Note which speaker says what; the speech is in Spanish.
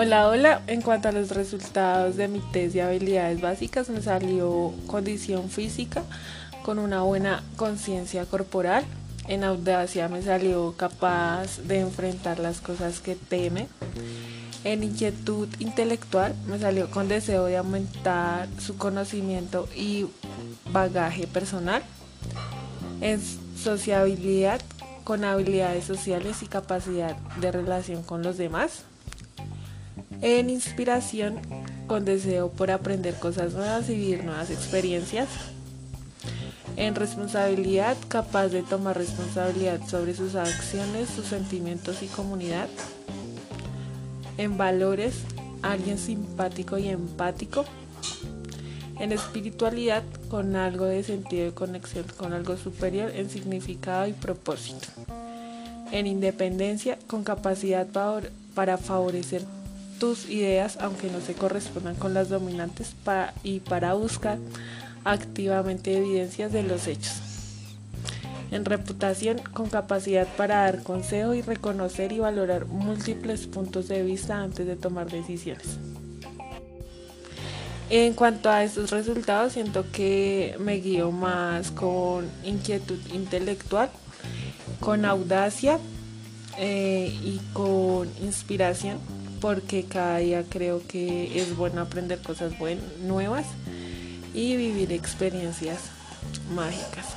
Speaker 1: Hola, hola. En cuanto a los resultados de mi test de habilidades básicas, me salió condición física con una buena conciencia corporal. En audacia me salió capaz de enfrentar las cosas que teme. En inquietud intelectual me salió con deseo de aumentar su conocimiento y bagaje personal. En sociabilidad con habilidades sociales y capacidad de relación con los demás en inspiración con deseo por aprender cosas nuevas y vivir nuevas experiencias, en responsabilidad capaz de tomar responsabilidad sobre sus acciones, sus sentimientos y comunidad, en valores alguien simpático y empático, en espiritualidad con algo de sentido de conexión con algo superior en significado y propósito, en independencia con capacidad para favorecer tus ideas aunque no se correspondan con las dominantes y para buscar activamente evidencias de los hechos. En reputación, con capacidad para dar consejo y reconocer y valorar múltiples puntos de vista antes de tomar decisiones. En cuanto a estos resultados, siento que me guío más con inquietud intelectual, con audacia eh, y con inspiración porque cada día creo que es bueno aprender cosas nuevas y vivir experiencias mágicas.